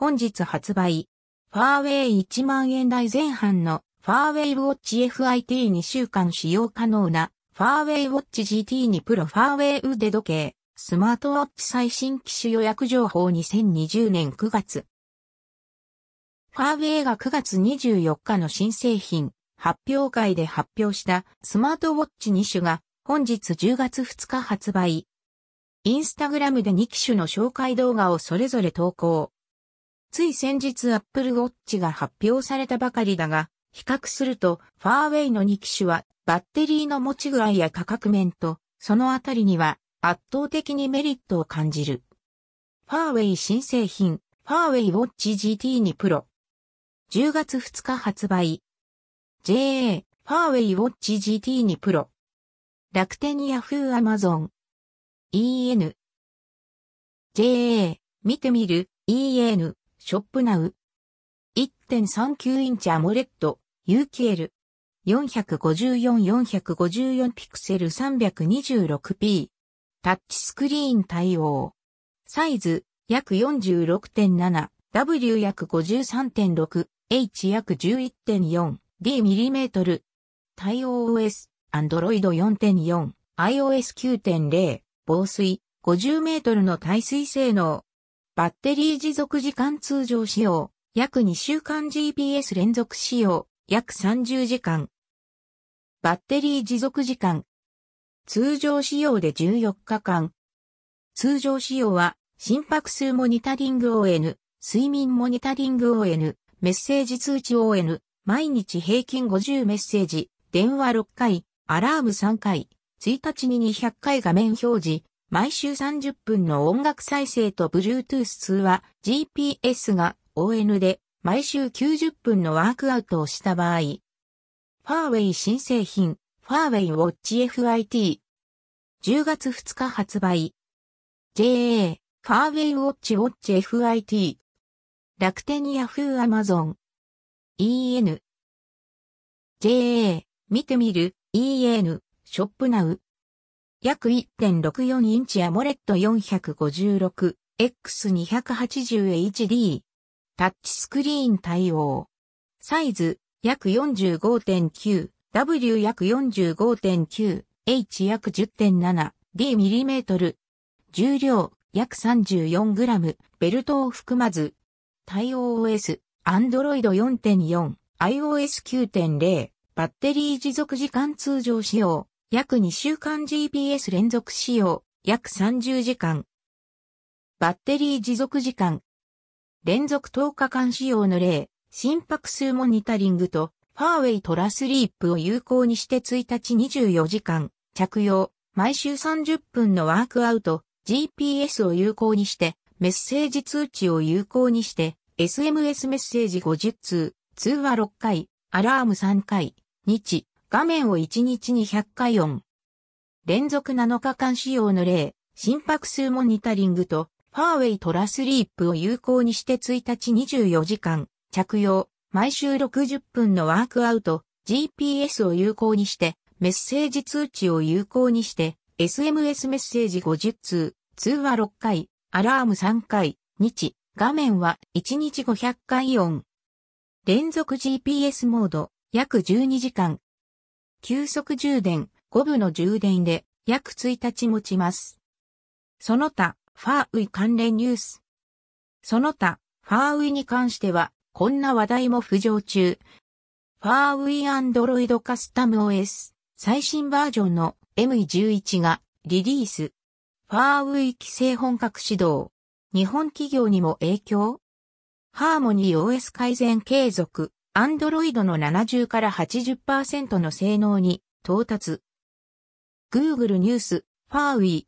本日発売。ファーウェイ1万円台前半のファーウェイウォッチ FIT2 週間使用可能なファーウェイウォッチ GT2 プロファーウェイ腕時計スマートウォッチ最新機種予約情報2020年9月。ファーウェイが9月24日の新製品発表会で発表したスマートウォッチ2種が本日10月2日発売。インスタグラムで2機種の紹介動画をそれぞれ投稿。つい先日 Apple Watch が発表されたばかりだが、比較すると、ファーウェイの2機種は、バッテリーの持ち具合や価格面と、そのあたりには、圧倒的にメリットを感じる。ファーウェイ新製品、ファーウェイウォッチ GT2 Pro。10月2日発売。JA、ファーウェイウォッチ GT2 Pro。楽天ヤフーアマゾン。EN。JA、見てみる、EN。ショップナウ。1.39インチアモレット、UKL。454-454ピクセル 326p。タッチスクリーン対応。サイズ、約46.7、W 約53.6、H 約11.4、D ミリメートル。対応 OS、Android 4.4、iOS 9.0、防水、50メートルの耐水性能。バッテリー持続時間通常使用、約2週間 GPS 連続使用、約30時間。バッテリー持続時間。通常使用で14日間。通常使用は、心拍数モニタリング ON、睡眠モニタリング ON、メッセージ通知 ON、毎日平均50メッセージ、電話6回、アラーム3回、1日に200回画面表示、毎週30分の音楽再生と Bluetooth 通話、GPS が ON で毎週90分のワークアウトをした場合、ファーウェイ新製品、ファーウェイウォッチ FIT。10月2日発売。JA、ファーウェイウォッチウォッチ FIT。楽天ヤフーアマゾン。EN。JA、見てみる、EN、ショップナウ。約1.64インチアモレット 456X280HD。タッチスクリーン対応。サイズ、約45.9、W 約45.9、H 約10.7、D ミリメートル。重量、約 34g、ベルトを含まず。対応 OS、Android 4.4、iOS 9.0、バッテリー持続時間通常使用。約2週間 GPS 連続使用、約30時間。バッテリー持続時間。連続10日間使用の例、心拍数モニタリングと、ファーウェイトラスリープを有効にして1日24時間、着用、毎週30分のワークアウト、GPS を有効にして、メッセージ通知を有効にして、SMS メッセージ50通、通話6回、アラーム3回、日、画面を1日に100回オン。連続7日間使用の例、心拍数モニタリングと、 HUAWEI TruSleep を有効にして1日24時間、着用、毎週60分のワークアウト、GPS を有効にして、メッセージ通知を有効にして、SMS メッセージ50通、通話6回、アラーム3回、日、画面は1日500回オン。連続 GPS モード、約12時間、急速充電、5部の充電で約1日持ちます。その他、ファーウィ関連ニュース。その他、ファーウィに関しては、こんな話題も浮上中。ファーウィアンドロイドカスタム OS 最新バージョンの M11 がリリース。ファーウィ規制本格始動。日本企業にも影響？ハーモニー OS 改善継続。アンドロイドの70から80%の性能に到達。Google ニュース、ファーウィー、